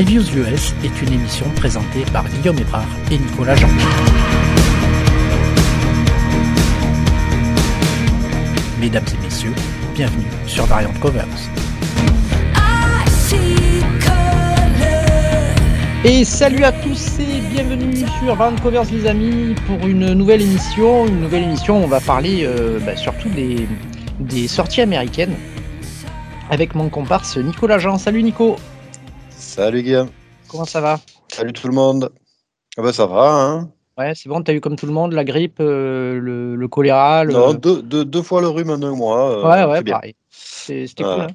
Reviews US est une émission présentée par Guillaume Ébrard et Nicolas Jean. Mesdames et messieurs, bienvenue sur Variant Covers. Et salut à tous et bienvenue sur Variant Covers les amis pour une nouvelle émission. Une nouvelle émission, on va parler euh, bah, surtout des, des sorties américaines avec mon comparse Nicolas Jean. Salut Nico Salut Guillaume. Comment ça va? Salut tout le monde. Ah bah ça va, hein Ouais, c'est bon, t'as eu comme tout le monde la grippe, euh, le, le, choléra le... Non, deux, deux, deux, fois le rhume en un mois. Euh, ouais, ouais, pareil. C'était cool, hein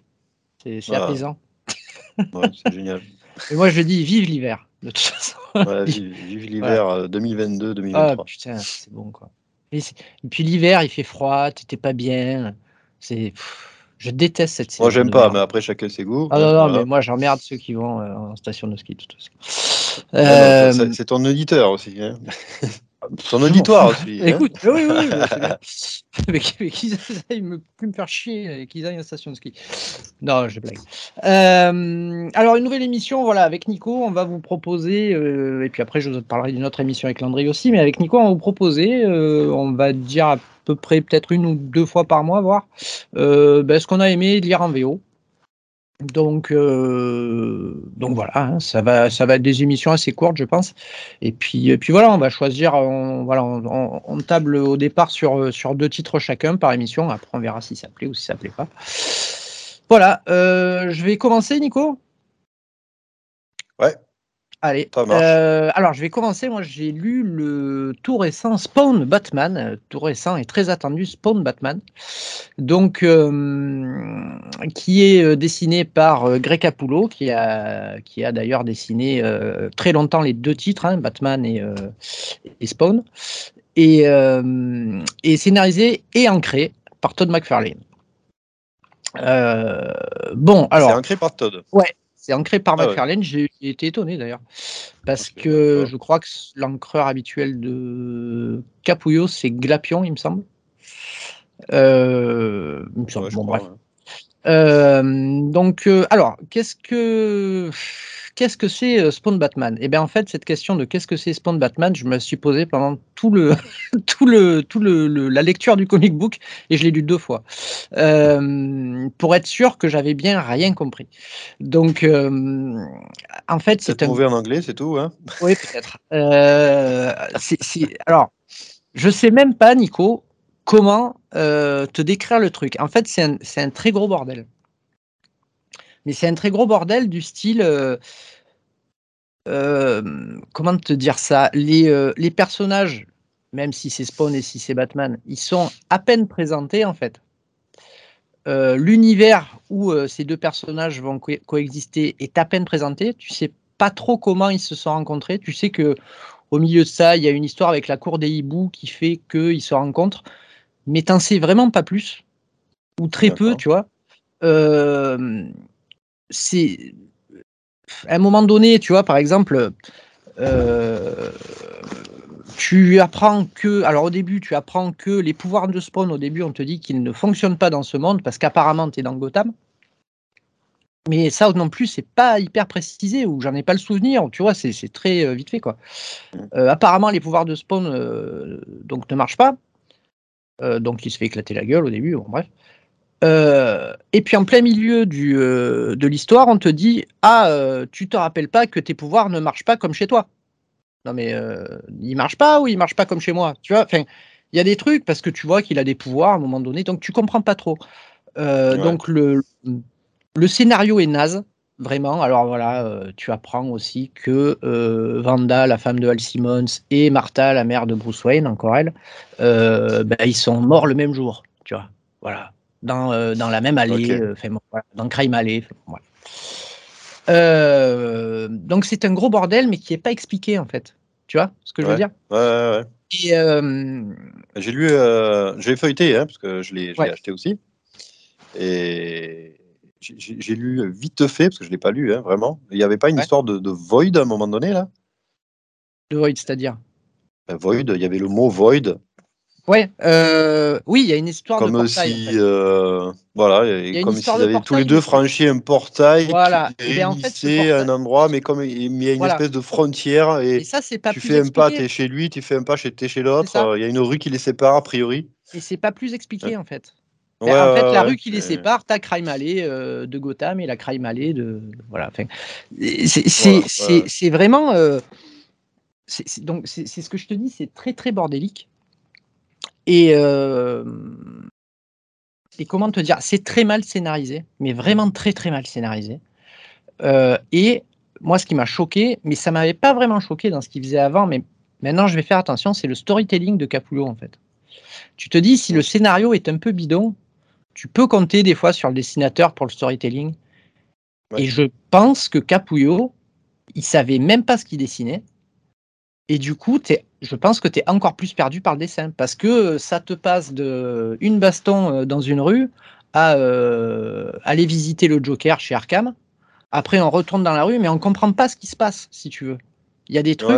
c'est voilà. apaisant. Ouais, c'est génial. Et moi je dis vive l'hiver, de toute façon. Ouais, vive, vive l'hiver ouais. 2022-2023. Ah putain, c'est bon quoi. Et, et puis l'hiver il fait froid, t'étais pas bien. C'est. Je déteste cette Moi, j'aime pas, mais après, chacun ses goûts. Ah non, non, voilà. mais moi, j'emmerde ceux qui vont euh, en station de ski, de toute façon. Euh... Ah, c'est ton auditeur aussi. Hein son auditoire aussi. Hein Écoute, oui, oui, oui. mais, mais qu'ils aillent me, plus me faire chier, qu'ils aillent en station de ski. Non, je blague. Euh, alors, une nouvelle émission, voilà, avec Nico, on va vous proposer, euh, et puis après, je vous parlerai d'une autre émission avec Landry aussi, mais avec Nico, on va vous proposer, euh, on va dire à peu près peut-être une ou deux fois par mois, voir euh, ben, ce qu'on a aimé lire en VO. Donc, euh, donc voilà, hein, ça va, ça va être des émissions assez courtes, je pense. Et puis, et puis voilà, on va choisir, on, voilà, on, table au départ sur, sur deux titres chacun par émission. Après, on verra si ça plaît ou si ça plaît pas. Voilà, euh, je vais commencer, Nico. Allez. Euh, alors, je vais commencer. Moi, j'ai lu le tout récent Spawn Batman, tout récent et très attendu Spawn Batman, donc euh, qui est dessiné par euh, Greg Capullo, qui a, qui a d'ailleurs dessiné euh, très longtemps les deux titres, hein, Batman et, euh, et, Spawn, et, euh, et scénarisé et ancré par Todd McFarlane. bon, alors. C'est ancré par Todd. Ouais, c'est ancré par ah McFarlane. Ouais. J'ai été étonné d'ailleurs. Parce okay, que je crois que l'encreur habituel de Capullo, c'est Glapion, il me semble. Euh, il me semble. Ouais, bon, bref. Ouais. Euh, donc, euh, alors, qu'est-ce que qu'est-ce que c'est euh, Spawn Batman? Eh bien, en fait, cette question de qu'est-ce que c'est Spawn Batman, je me suis posé pendant tout le, tout le, tout le, le, la lecture du comic book et je l'ai lu deux fois euh, pour être sûr que j'avais bien rien compris. Donc, euh, en fait, c'est trouvé un... en anglais, c'est tout, hein? Oui, peut-être. Euh, alors, je sais même pas, Nico, comment euh, te décrire le truc. En fait, c'est un, très gros bordel. Mais c'est un très gros bordel du style. Euh, euh, comment te dire ça? Les, personnages, même si c'est Spawn et si c'est Batman, ils sont à peine présentés en fait. L'univers où ces deux personnages vont co coexister est à peine présenté. Tu sais pas trop comment ils se sont rencontrés. Tu sais que au milieu de ça, il y a une histoire avec la cour des hiboux qui fait qu'ils se rencontrent mais t'en sais vraiment pas plus, ou très peu, tu vois. Euh, c'est à un moment donné, tu vois, par exemple, euh, tu apprends que, alors au début, tu apprends que les pouvoirs de Spawn, au début, on te dit qu'ils ne fonctionnent pas dans ce monde parce qu'apparemment, tu es dans Gotham. Mais ça non plus, c'est pas hyper précisé ou j'en ai pas le souvenir. Tu vois, c'est très euh, vite fait quoi. Euh, apparemment, les pouvoirs de Spawn euh, donc ne marchent pas. Euh, donc il se fait éclater la gueule au début, bon, bref. Euh, et puis en plein milieu du, euh, de l'histoire, on te dit Ah, tu te rappelles pas que tes pouvoirs ne marchent pas comme chez toi Non, mais ils marchent pas ou ils marchent pas comme chez moi Tu vois, enfin, il y a des trucs parce que tu vois qu'il a des pouvoirs à un moment donné, donc tu comprends pas trop. Ouais. Donc le, le scénario est naze, vraiment. Alors voilà, euh, tu apprends aussi que euh, Vanda, la femme de Al Simmons, et Martha, la mère de Bruce Wayne, encore elle, euh, ben, ils sont morts le même jour, tu vois. Voilà, dans, dans la même allée, okay. Bon, voilà, dans Crime Alley. Voilà. donc c'est un gros bordel, mais qui n'est pas expliqué en fait. Tu vois ce que je veux dire? Ouais, ouais, ouais. J'ai lu, j'ai feuilleté, hein, parce que je l'ai ouais. acheté aussi. Et j'ai lu vite fait, parce que je ne l'ai pas lu, hein, vraiment. Il n'y avait pas une ouais. histoire de, de, void à un moment donné, là? De void, c'est-à-dire? Ben, Void, il y avait le mot void. Ouais, euh, oui, il y a une histoire comme de portail. Si, euh, voilà, y a comme s'ils avaient tous les deux franchi un portail voilà. qui eh ben, réunissait un endroit, mais comme il y a une espèce de frontière et, ça, c'est pas tu fais un pas, es chez lui, tu fais un pas, chez, es chez l'autre. Il y a une rue qui les sépare a priori. Et c'est pas plus expliqué en fait. En fait, la rue qui les sépare, t'as Crime Alley euh, de Gotham et la Crime Alley de voilà. c'est vraiment. Euh, donc c'est ce que je te dis, c'est très très bordélique. Et, euh, et comment te dire, c'est très mal scénarisé, mais vraiment très très mal scénarisé. Et moi, ce qui m'a choqué, mais ça m'avait pas vraiment choqué dans ce qu'il faisait avant, mais maintenant je vais faire attention, c'est le storytelling de Capullo en fait. Tu te dis, si le scénario est un peu bidon, tu peux compter des fois sur le dessinateur pour le storytelling. Et je pense que Capullo, il savait même pas ce qu'il dessinait. Et du coup, je pense que tu es encore plus perdu par le dessin parce que ça te passe de une baston euh, dans une rue à euh, aller visiter le Joker chez Arkham. Après, on retourne dans la rue, mais on comprend pas ce qui se passe, si tu veux. Il y a des trucs.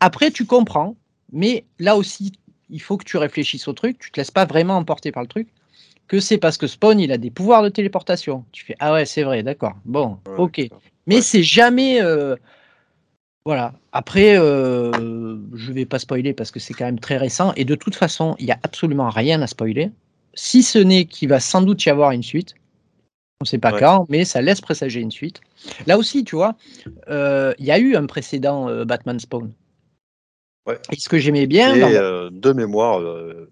Après, tu comprends, mais là aussi, il faut que tu réfléchisses au truc. Tu te laisses pas vraiment emporter par le truc. Que c'est parce que Spawn, il a des pouvoirs de téléportation. Tu fais ah ouais, c'est vrai, d'accord. Bon, ok. Mais c'est jamais. Euh, voilà. Après, euh, je ne vais pas spoiler parce que c'est quand même très récent. Et de toute façon, il n'y a absolument rien à spoiler. Si ce n'est qu'il va sans doute y avoir une suite. On ne sait pas quand, mais ça laisse présager une suite. Là aussi, tu vois, euh, il y a eu un précédent euh, Batman Spawn. Et ce que j'aimais bien. de mémoire,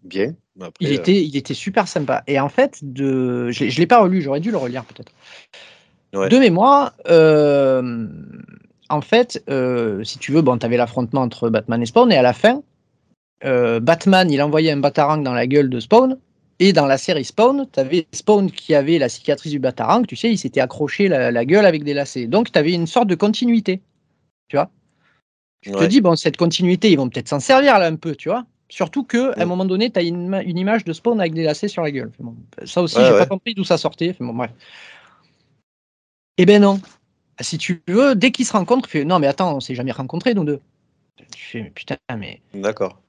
bien. Il, était, il était super sympa. Et en fait, de... je ne l'ai pas relu, j'aurais dû le relire peut-être. De mémoire, en fait, euh, si tu veux, bon, tu avais l'affrontement entre Batman et Spawn, et à la fin, euh, Batman, il envoyait un batarang dans la gueule de Spawn, et dans la série Spawn, tu avais Spawn qui avait la cicatrice du batarang, tu sais, il s'était accroché la, gueule avec des lacets. Donc, tu avais une sorte de continuité, tu vois. Tu te dis, bon, cette continuité, ils vont peut-être s'en servir là un peu, tu vois. Surtout qu'à un moment donné, tu as une, image de Spawn avec des lacets sur la gueule. ça aussi, j'ai pas compris d'où ça sortait. Bon, bref. Eh ben non, si tu veux, dès qu'ils se rencontrent, tu fais non, mais attends, on s'est jamais rencontrés, nous deux. Tu fais, mais putain, mais. D'accord.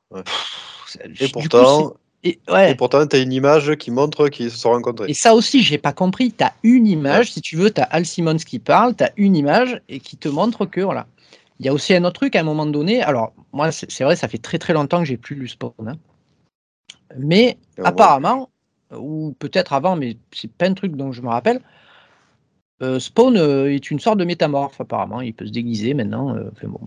Et pourtant. et, ouais. et, pourtant, tu as une image qui montre qu'ils se sont rencontrés. Et ça aussi, j'ai pas compris. Tu as une image, si tu veux, tu as Al Simmons qui parle, tu as une image et qui te montre que, voilà. Il y a aussi un autre truc à un moment donné. Alors, moi, c'est vrai, ça fait très très longtemps que j'ai plus lu Spawn. Hein. Mais apparemment, ou peut-être avant, mais c'est pas un truc dont je me rappelle, euh, Spawn euh, est une sorte de métamorphe, apparemment. Il peut se déguiser maintenant. Euh, bon,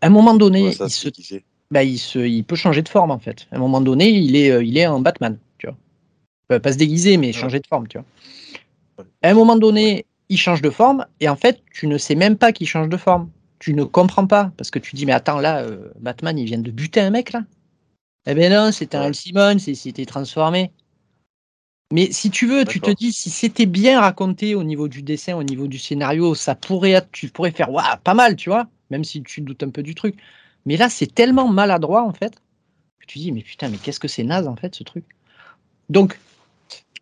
À un moment donné, il, bah, il, se... il, peut changer de forme, en fait. À un moment donné, il est, il est en Batman, tu vois. Pas se déguiser, mais changer de forme, tu vois. À un moment donné, il change de forme, et en fait, tu ne sais même pas qu'il change de forme. Tu ne comprends pas, parce que tu dis, mais attends, là, Batman, il vient de buter un mec, là. Eh ben non, c'était un Simon, il s'était transformé. Mais si tu veux, tu te dis, si c'était bien raconté au niveau du dessin, au niveau du scénario, ça pourrait être, tu pourrais faire, waouh, pas mal, tu vois, même si tu doutes un peu du truc. Mais là, c'est tellement maladroit, en fait, que tu dis, mais putain, mais qu'est-ce que c'est naze, en fait, ce truc. Donc.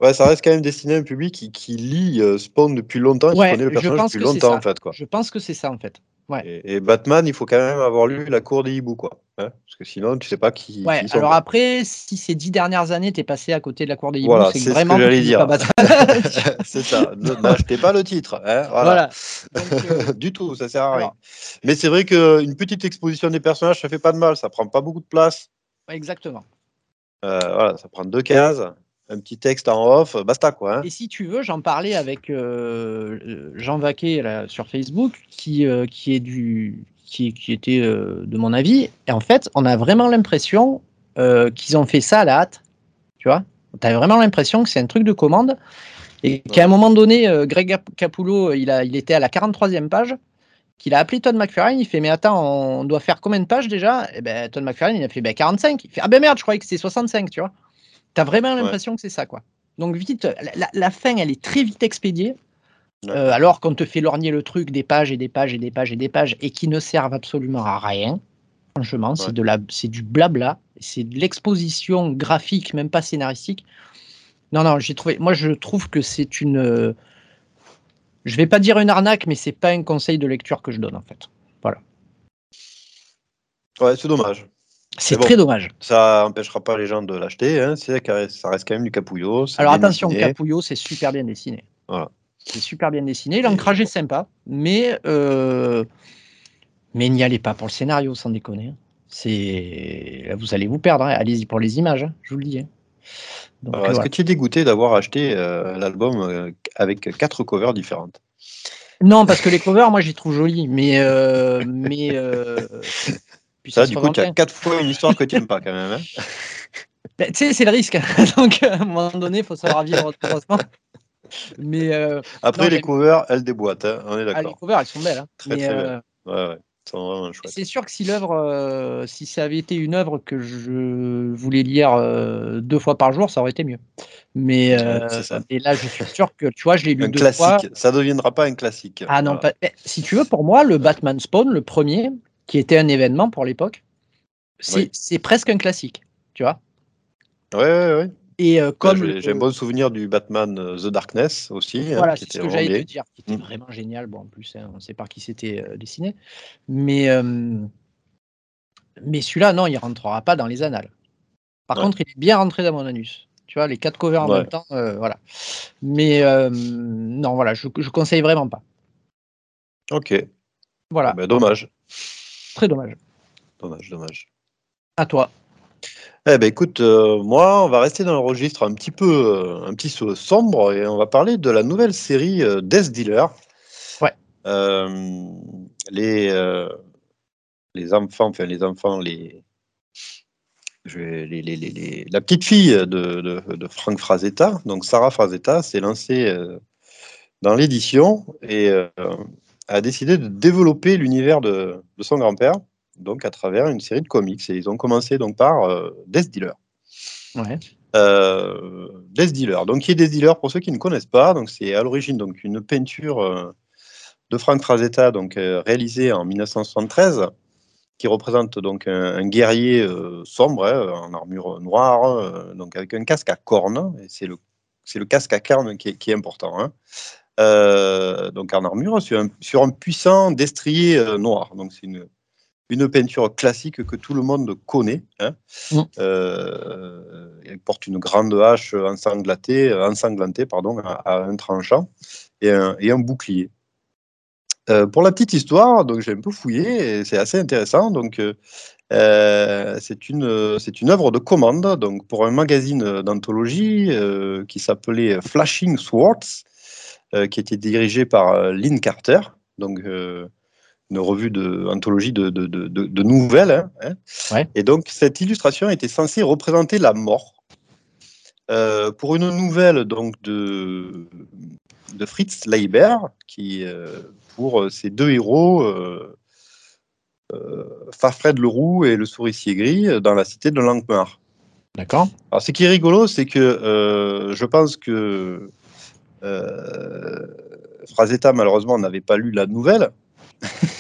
Ouais, ça reste quand même destiné à un public qui, qui lit euh, Spawn depuis longtemps, qui connaît le personnage depuis longtemps, en fait. Quoi. Je pense que c'est ça, en fait. Et, Batman, il faut quand même avoir lu la cour des hiboux, quoi. Hein, parce que sinon, tu sais pas qui. Ouais, alors après, si ces dix dernières années, tu es passé à côté de la cour des hiboux, c'est vraiment. Ce que j'allais dire. c'est ça. N'achetez pas le titre. Hein, voilà. Euh, du tout, ça sert à rien. Mais c'est vrai qu'une petite exposition des personnages, ça fait pas de mal. Ça prend pas beaucoup de place. Exactement. Euh, voilà, ça prend deux cases un petit texte en off, basta quoi. Hein. Et si tu veux, j'en parlais avec euh, Jean Vaquet sur Facebook, qui, euh, qui, est du, qui, qui était euh, de mon avis. Et en fait, on a vraiment l'impression qu'ils ont fait ça à la hâte. Tu vois? Tu as vraiment l'impression que c'est un truc de commande. Et qu'à un moment donné, Greg Capullo, il, a, il était à la 43e page, qu'il a appelé Todd McFarlane, il fait Mais attends, on doit faire combien de pages déjà? Et eh ben Todd McFarlane, il a fait ben, 45. Il fait Ah ben merde, je croyais que c'était 65, tu vois? T'as vraiment l'impression que c'est ça, quoi. Donc vite, la, fin, elle est très vite expédiée. Euh, alors qu'on te fait lorgner le truc des pages et des pages et des pages et des pages et qui ne servent absolument à rien. Franchement, c'est de la, c'est du blabla, c'est de l'exposition graphique, même pas scénaristique. Non, non, j'ai trouvé. Moi, je trouve que c'est une. Je vais pas dire une arnaque, mais c'est pas un conseil de lecture que je donne en fait. Voilà. Ouais, c'est dommage. C'est très dommage. Ça n'empêchera pas les gens de l'acheter. Hein. Ça reste quand même du Capullo. Alors attention, Capullo, c'est super bien dessiné. Voilà. C'est super bien dessiné. L'ancrage est sympa, mais euh, mais n'y allez pas pour le scénario, sans déconner. C'est vous allez vous perdre. Hein. Allez-y pour les images, hein, je vous le dis. Est-ce que tu es dégoûté d'avoir acheté euh, l'album euh, avec quatre covers différentes? Non, parce que les covers, moi, j'y trouve jolis, mais mais ça, du coup, tu as quatre fois une histoire que tu n'aimes pas quand même. Hein. Ben, tu sais, c'est le risque. Donc, à un moment donné, il faut savoir vivre autrement. Mais euh, Après, les covers, elles déboîtent, hein, on est d'accord. Ah, les covers, elles sont belles. Hein. Très, très belles. Euh, ouais, ouais. C'est sûr que si l'œuvre, euh, si ça avait été une œuvre que je voulais lire deux fois par jour, ça aurait été mieux. Mais et là, je suis sûr que tu vois, je l'ai lu un deux classique. fois. Ça deviendra pas un classique. Ah non, si tu veux, pour moi, le Batman Spawn, le premier, qui était un événement pour l'époque, c'est presque un classique, tu vois. Ouais, ouais, ouais. Et euh, comme j'ai un bon souvenir du Batman euh, The Darkness aussi. Hein, voilà, c'est ce que j'allais te dire, qui était mm. vraiment génial. Bon, en plus, hein, on ne sait pas qui c'était euh, dessiné, mais mais celui-là, non, il rentrera pas dans les annales. Par contre, il est bien rentré dans mon anus. Tu vois, les quatre covers en même temps, voilà. Mais non, voilà, je, je conseille vraiment pas. Ok. Voilà. Ben, dommage. Très dommage. Dommage, dommage. À toi. Eh ben écoute, euh, moi, on va rester dans le registre un petit peu, euh, un petit sombre et on va parler de la nouvelle série euh, Death Dealer. Ouais. les, les enfants, enfin les enfants, les, la petite fille de, de, Frank Frazetta, donc Sarah Frazetta, s'est lancée dans l'édition et a décidé de développer l'univers de, de son grand-père donc à travers une série de comics. Et ils ont commencé donc par euh, Death Dealer. Ouais. Euh, Death Dealer. Donc, qui est Death Dealer pour ceux qui ne connaissent pas Donc, c'est à l'origine donc une peinture euh, de Frank Frazetta, donc réalisée en 1973, qui représente donc un, guerrier sombre hein, en armure noire, donc avec un casque à cornes. Et c'est le c'est le casque à cornes qui est, important. Hein. Donc en armure sur un, sur un puissant destrier noir. Donc c'est une une peinture classique que tout le monde connaît. Hein. Mm. Euh, elle porte une grande hache ensanglantée, ensanglantée pardon, à, un tranchant et un, bouclier. Euh, pour la petite histoire, donc j'ai un peu fouillé et c'est assez intéressant. Donc euh, c'est une c'est une œuvre de commande donc pour un magazine d'anthologie qui s'appelait Flashing Swords, qui était dirigé par Lynn Carter. Donc une revue de anthologie de, de, de, nouvelles. Hein, hein. Et donc, cette illustration était censée représenter la mort. Euh, pour une nouvelle donc de, de Fritz Leiber, qui, euh, pour ses deux héros, euh, euh, Farfred Leroux et le souricier gris, dans la cité de Langmar. D'accord. Alors, ce qui est rigolo, c'est que je pense que Frazetta, malheureusement, n'avait pas lu la nouvelle.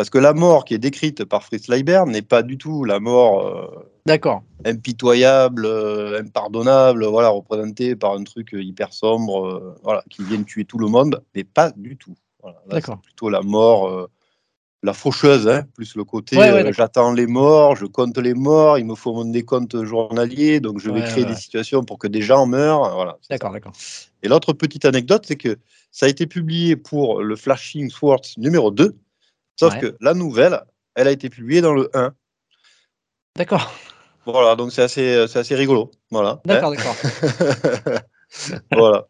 Parce que la mort qui est décrite par Fritz Leiber n'est pas du tout la mort euh, D'accord. impitoyable, euh, impardonnable, voilà, représentée par un truc hyper sombre, euh, voilà, qui vient tuer tout le monde, mais pas du tout. D'accord. Plutôt la mort, la faucheuse, hein, plus le côté j'attends les morts, je compte les morts, il me faut mon décompte journalier, donc je vais créer des situations pour que des gens meurent. Voilà, d'accord, d'accord. Et l'autre petite anecdote, c'est que ça a été publié pour le Flashing Swords numéro 2, sauf que la nouvelle, elle a été publiée dans le 1. D'accord. Voilà, donc c'est assez, assez rigolo. Voilà. D'accord, d'accord. voilà.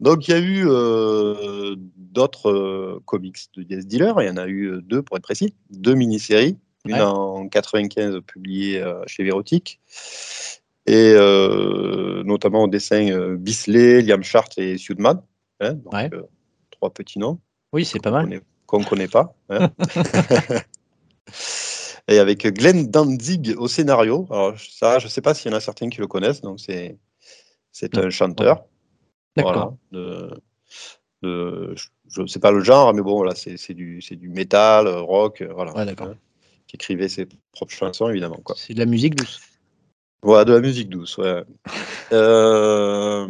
Donc il y a eu euh, d'autres euh, comics de Death Dealer, il y en a eu euh, deux pour être précis, deux mini-séries, une en 95 publiée chez Vérotique, et notamment au dessin Bisley, Liam Chart et Sudman. Hein, donc, euh, trois petits noms. Oui, c'est pas mal. Qu'on ne connaît pas. Hein. et avec Glenn Danzig au scénario. Alors, ça, je ne sais pas s'il y en a certains qui le connaissent. Donc, c'est, c'est un chanteur. D'accord. Voilà, je ne sais pas le genre, mais bon, là, c'est, du, du métal, rock, voilà. Ouais, d'accord. Hein, qui écrivait ses propres chansons, évidemment. C'est de la musique douce. Voilà, de la musique douce, ouais. euh,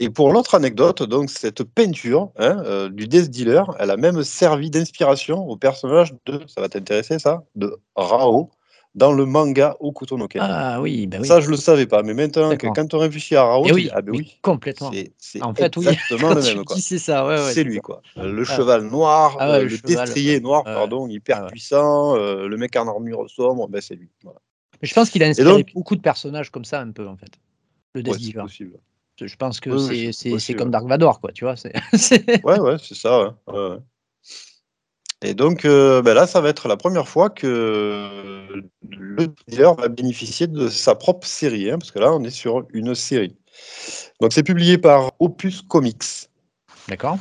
Et pour l'autre anecdote, donc cette peinture hein, euh, du Death Dealer, elle a même servi d'inspiration au personnage de, ça va t'intéresser ça, de Rao dans le manga Okuto no Ken. Ah oui, ben oui. Ça, je le savais pas, mais maintenant, quand on réfléchit à Rao, eh oui, ah ben oui, complètement. C'est en fait, exactement le même. C'est ça, ouais, ouais, c'est lui, quoi. Le cheval noir, ah euh, le, destrier noir, pardon, hyper ah puissant, euh, le mec en armure sombre, ben c'est lui. Voilà. Mais je pense qu'il a inspiré beaucoup de personnages comme ça, un peu, en fait. Le Death. Je pense que c'est comme Dark Vador, quoi, tu vois. ouais, ouais, c'est ça. Et donc euh, ben là, ça va être la première fois que le dealer va bénéficier de sa propre série, hein, parce que là, on est sur une série. Donc c'est publié par Opus Comics. D'accord.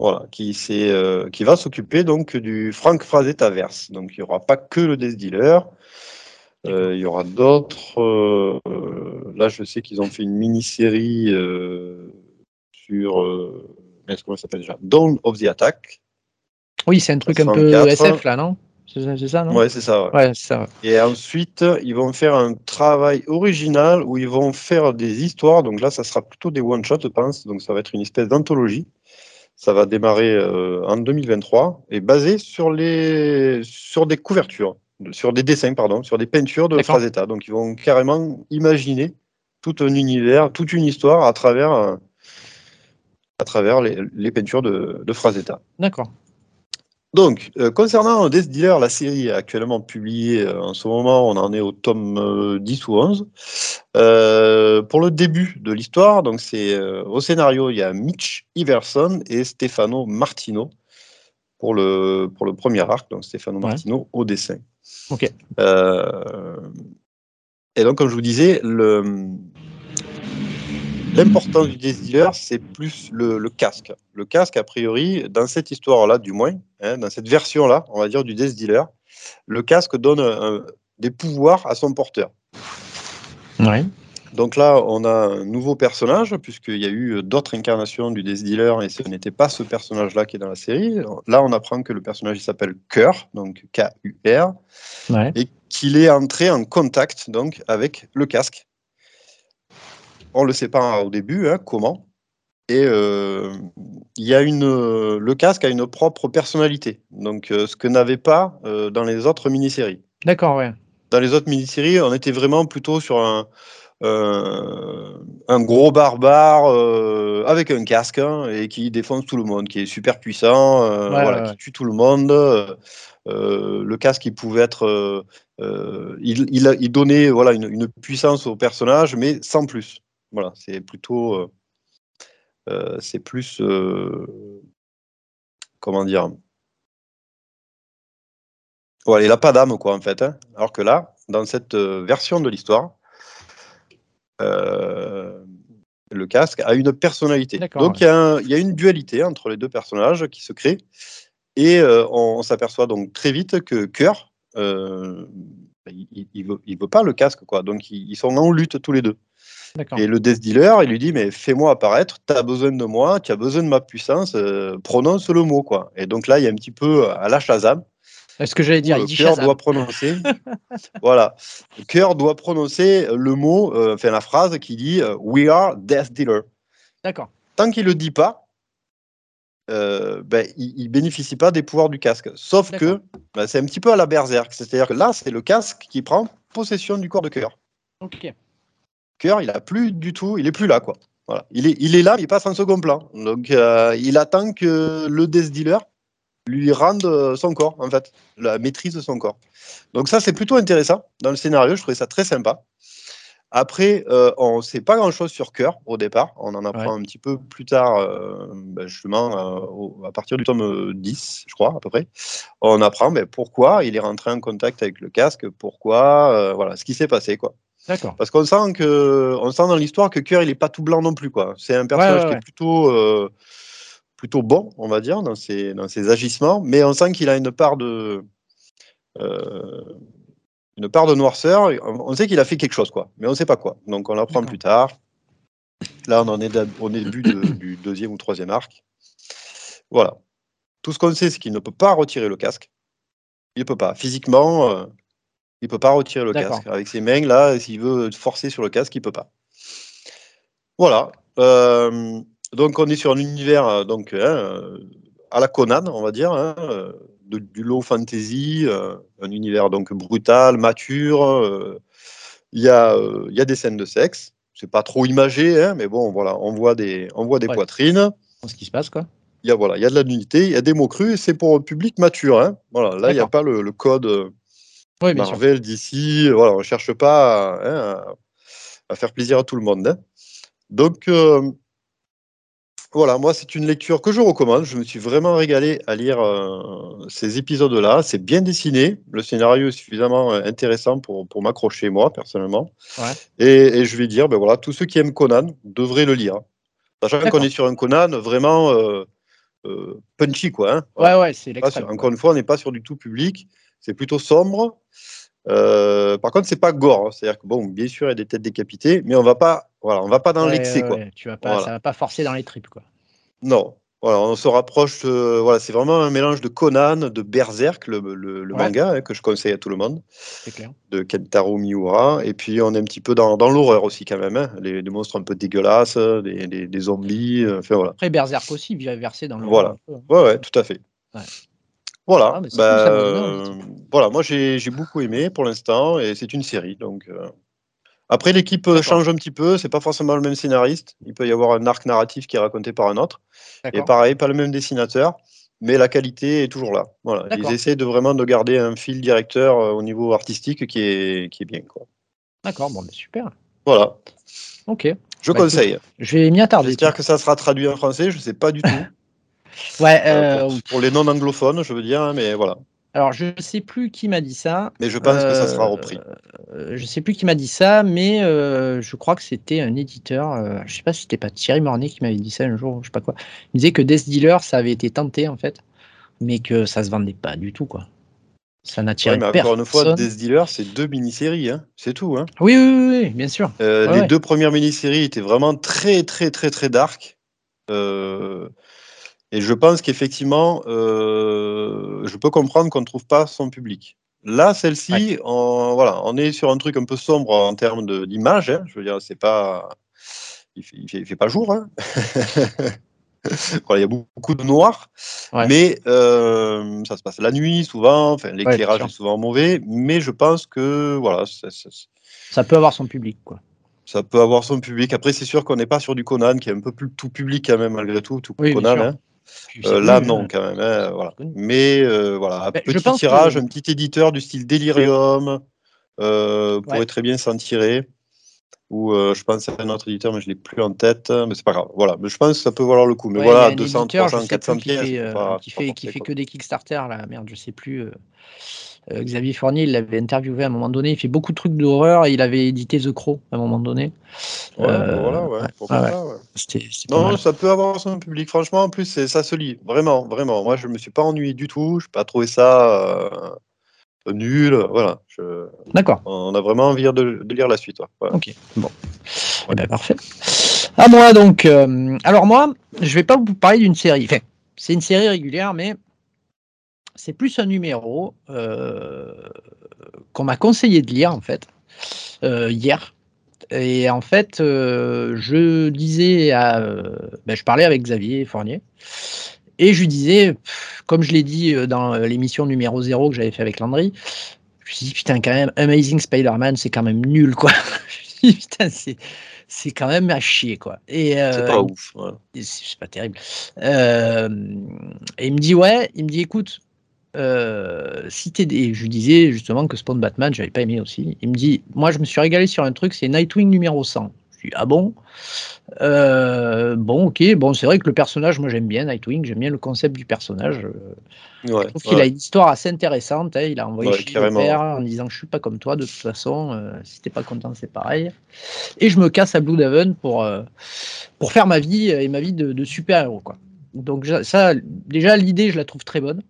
Voilà, qui, euh, qui va s'occuper donc du Frank Frazetta verse. Donc il n'y aura pas que le Death Dealer. Euh, il y aura d'autres. Là, je sais qu'ils ont fait une mini-série sur. comment ça s'appelle déjà? Dawn of the Attack. Oui, c'est un truc un peu SF là, non? C'est ça, non? Ouais, c'est ça, ouais. ça. Et ensuite, ils vont faire un travail original où ils vont faire des histoires. Donc là, ça sera plutôt des one-shots, je pense. Donc ça va être une espèce d'anthologie. Ça va démarrer en 2023 et basé sur, les... sur des couvertures sur des dessins, pardon, sur des peintures de Frazetta. Donc ils vont carrément imaginer tout un univers, toute une histoire à travers, euh, à travers les, peintures de, de Frazetta. D'accord. Donc, euh, concernant Death Dealer, la série actuellement publiée euh, en ce moment, on en est au tome 10 ou 11. pour le début de l'histoire, donc c'est au scénario, il y a Mitch Iverson et Stefano Martino pour le, pour le premier arc, donc Stefano Martino au dessin. Ok. Euh, et donc, comme je vous disais, l'importance du Death c'est plus le, casque. Le casque, a priori, dans cette histoire-là, du moins, hein, dans cette version-là, on va dire, du Death Dealer, le casque donne des pouvoirs à son porteur. Ouais. Donc là, on a un nouveau personnage, puisqu'il y a eu d'autres incarnations du Death Dealer, et ce n'était pas ce personnage-là qui est dans la série. Là, on apprend que le personnage s'appelle Cœur, donc K-U-R, et qu'il est entré en contact donc, avec le casque. On ne le sait pas au début, hein, comment. Et euh, y a une, le casque a une propre personnalité, donc euh, ce que n'avait pas euh, dans les autres mini-séries. D'accord, ouais. Dans les autres mini-séries, on était vraiment plutôt sur un, euh, un gros barbare euh, avec un casque hein, et qui défonce tout le monde, qui est super puissant, euh, voilà, qui tue tout le monde. le casque, il pouvait être, il, il, donnait voilà une, une, puissance au personnage, mais sans plus. Voilà, c'est plutôt, c'est plus, comment dire? Voilà, il n'a pas d'âme, quoi, en fait. Hein. Alors que là, dans cette version de l'histoire, euh, le casque a une personnalité. Donc il y, a une dualité entre les deux personnages qui se crée. Et euh, on, s'aperçoit donc très vite que Cœur, euh, il, il, veut, pas le casque, quoi. Donc ils, sont en lutte tous les deux. Et le Death Dealer, il lui dit Mais fais-moi apparaître, tu as besoin de moi, tu as besoin de ma puissance, prononce le mot, quoi. Et donc là, il y a un petit peu à la Shazam. Est-ce que j'allais dire Le cœur doit prononcer. voilà. Le cœur doit prononcer le mot, euh, enfin la phrase qui dit euh, We are Death Dealer. D'accord. Tant qu'il ne le dit pas, euh, ben, il ne bénéficie pas des pouvoirs du casque. Sauf que ben, c'est un petit peu à la berserk. C'est-à-dire que là, c'est le casque qui prend possession du corps de cœur. Ok. Cœur, il a plus du tout, il est plus là, quoi. Voilà. Il est, il est là, mais il passe en second plan. Donc, il attend que le Death Dealer lui rende euh, son corps, en fait, la maîtrise de son corps. Donc ça, c'est plutôt intéressant dans le scénario, je trouvais ça très sympa. Après, euh, on ne sait pas grand-chose sur Cœur au départ, on en apprend un petit peu plus tard, euh, ben, justement, à partir du tome 10, je crois, à peu près. On apprend ben, pourquoi il est rentré en contact avec le casque, pourquoi, voilà, ce qui s'est passé, quoi. D'accord. Parce qu'on sent que, on sent dans l'histoire que Cœur, il n'est pas tout blanc non plus, quoi. C'est un personnage qui est plutôt plutôt bon, on va dire, dans ses, dans ses agissements, mais on sent qu'il a une part de euh, une part de noirceur. On sait qu'il a fait quelque chose, quoi, mais on ne sait pas quoi. Donc on l'apprend plus tard. Là, on en est au début du deuxième ou troisième arc. Voilà. Tout ce qu'on sait, c'est qu'il ne peut pas retirer le casque. Il ne peut pas. Physiquement, euh, il ne peut pas retirer le casque. Avec ses mains, là, s'il veut forcer sur le casque, il ne peut pas. Voilà. donc on est sur un univers donc hein, à la Conan, on va dire, hein, de, du low fantasy, un univers donc brutal, mature. Il y, a, y a des scènes de sexe. C'est pas trop imagé, hein, mais bon, voilà, on voit des, on voit des poitrines. Ce qui se passe, quoi. Il y a, voilà, il y a de la nudité, il y a des mots crus, et c'est pour un public mature. Hein. Voilà, là, il n'y a pas le, code Marvel d'ici. Voilà, on ne cherche pas hein, à, faire plaisir à tout le monde. Hein. Donc, euh, voilà, moi, c'est une lecture que je recommande. Je me suis vraiment régalé à lire euh, ces épisodes-là. C'est bien dessiné. Le scénario est suffisamment euh, intéressant pour, pour m'accrocher, moi, personnellement. Et, je vais dire, ben voilà, tous ceux qui aiment Conan devraient le lire. Sachant qu'on est sur un Conan vraiment punchy, quoi. Hein. Ouais, ouais, c'est. Encore une fois, on n'est pas sur du tout public. C'est plutôt sombre. Euh, par contre, c'est pas gore. Hein. C'est-à-dire que bon, bien sûr, il y a des têtes décapitées, mais on va pas, voilà, on va pas dans l'excès, quoi. Tu vas pas, ça va pas forcer dans les tripes, quoi. Non. Voilà, on se rapproche. voilà, c'est vraiment un mélange de Conan, de Berserk, le, manga hein, que je conseille à tout le monde, clair. de Kentaro Miura. Et puis on est un petit peu dans, l'horreur aussi quand même. Hein. Les, monstres un peu dégueulasses, des, zombies. Euh, enfin voilà. Après Berserk aussi versé dans l'horreur. Voilà. Ouais, ouais, tout à fait. Voilà. Ah, bah, euh, voilà, moi j'ai beaucoup aimé pour l'instant et c'est une série. Donc euh. après l'équipe euh, change un petit peu, c'est pas forcément le même scénariste. Il peut y avoir un arc narratif qui est raconté par un autre. Et pareil, pas le même dessinateur, mais la qualité est toujours là. Voilà, ils essaient de vraiment de garder un fil directeur au niveau artistique qui est qui est bien quoi. D'accord, bon, mais super. Voilà. Ok. Je bah, conseille. je vais m'y attarder. J'espère que ça sera traduit en français. Je sais pas du tout. Ouais, euh, pour, les non-anglophones, je veux dire, hein, mais voilà. Alors, je ne sais plus qui m'a dit ça. Mais je pense que ça sera repris. Euh, je ne sais plus qui m'a dit ça, mais euh, je crois que c'était un éditeur. je ne sais pas si c'était pas Thierry Mornay qui m'avait dit ça un jour, je sais pas quoi. Il disait que Death Dealer, ça avait été tenté en fait, mais que ça se vendait pas du tout, quoi. Ça n'attirait ouais, mais Encore une fois, Death Dealer, c'est deux mini-séries, hein. c'est tout. Hein. Oui, oui, oui, bien sûr. les deux premières mini-séries étaient vraiment très, très, très, très dark. Euh, et je pense qu'effectivement, euh, je peux comprendre qu'on ne trouve pas son public. Là, celle-ci, on, voilà, on est sur un truc un peu sombre en termes d'image. Hein. Je veux dire, c'est pas, il fait, fait, pas jour. Hein. il y a beaucoup de noir, mais euh, ça se passe la nuit souvent. Enfin, l'éclairage est souvent mauvais, mais je pense que voilà, ça peut avoir son public, quoi. Ça peut avoir son public. Après, c'est sûr qu'on n'est pas sur du Conan, qui est un peu plus tout public quand même malgré tout, tout Conan. Hein. Euh, là, non, quand même. Hein, voilà. Mais euh, voilà, petit tirage, un petit éditeur du style Delirium euh, pourrait très bien s'en tirer. Ou je pense à un autre éditeur, mais je ne l'ai plus en tête. Mais c'est pas grave. Voilà, mais je pense que ça peut valoir le coup. Mais voilà, 200, 300, 400 pièces. Qui fait, qui fait, que des Kickstarter, là, merde, je sais plus. Euh, Xavier Fournier, il l'avait interviewé à un moment donné. Il fait beaucoup de trucs d'horreur et il avait édité The Crow à un moment donné. voilà, non, ça peut avoir son public. Franchement, en plus, ça se lit. Vraiment, vraiment. Moi, je ne me suis pas ennuyé du tout. Je n'ai pas trouvé ça euh, nul. Voilà. D'accord. On a vraiment envie de, lire la suite. Ok, bon. Eh ben, parfait. À moi, donc. Euh, alors, moi, je ne vais pas vous parler d'une série. Enfin, c'est une série régulière, mais c'est plus un numéro euh, qu'on m'a conseillé de lire en fait euh, hier. Et en fait, euh, je disais à, ben, je parlais avec Xavier Fournier et je lui disais, comme je l'ai dit dans l'émission numéro 0 que j'avais fait avec Landry, je me suis dit putain quand même Amazing Spider-Man c'est quand même nul quoi. je me dit putain c'est c'est quand même à chier quoi. Et c'est pas ouf. C'est pas terrible. et il me dit ouais, il me dit écoute, euh, si des... je lui disais justement que Spawn Batman, j'avais pas aimé aussi. Il me dit, moi je me suis régalé sur un truc, c'est Nightwing numéro 100. Je dis, ah bon? Euh, Bon, ok, bon, c'est vrai que le personnage, moi j'aime bien Nightwing, j'aime bien le concept du personnage. je trouve qu'il a une histoire assez intéressante. Hein. il a envoyé chez le père en disant, je suis pas comme toi, de toute façon, euh, si t'es pas content, c'est pareil. Et je me casse à Blue Daven pour, pour faire ma vie et ma vie de, de super-héros. Quoi. Donc ça, déjà, l'idée, je la trouve très bonne.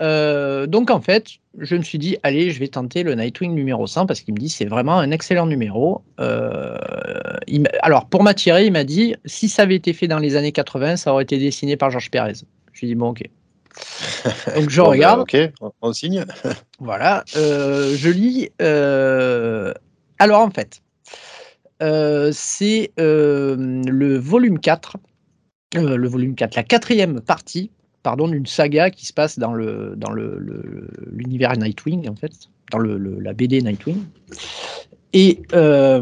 Euh, donc en fait, je me suis dit, allez, je vais tenter le Nightwing numéro 100 parce qu'il me dit c'est vraiment un excellent numéro. Euh, alors pour m'attirer, il m'a dit, si ça avait été fait dans les années 80, ça aurait été dessiné par Georges Pérez. Je lui ai dit, bon ok. Donc je ben, regarde. ok, on signe. voilà, euh, je lis. alors en fait, c'est le volume 4, le volume 4, la quatrième partie pardon, d'une saga qui se passe dans le dans l'univers le, Nightwing en fait, dans le, la BD Nightwing. Et euh,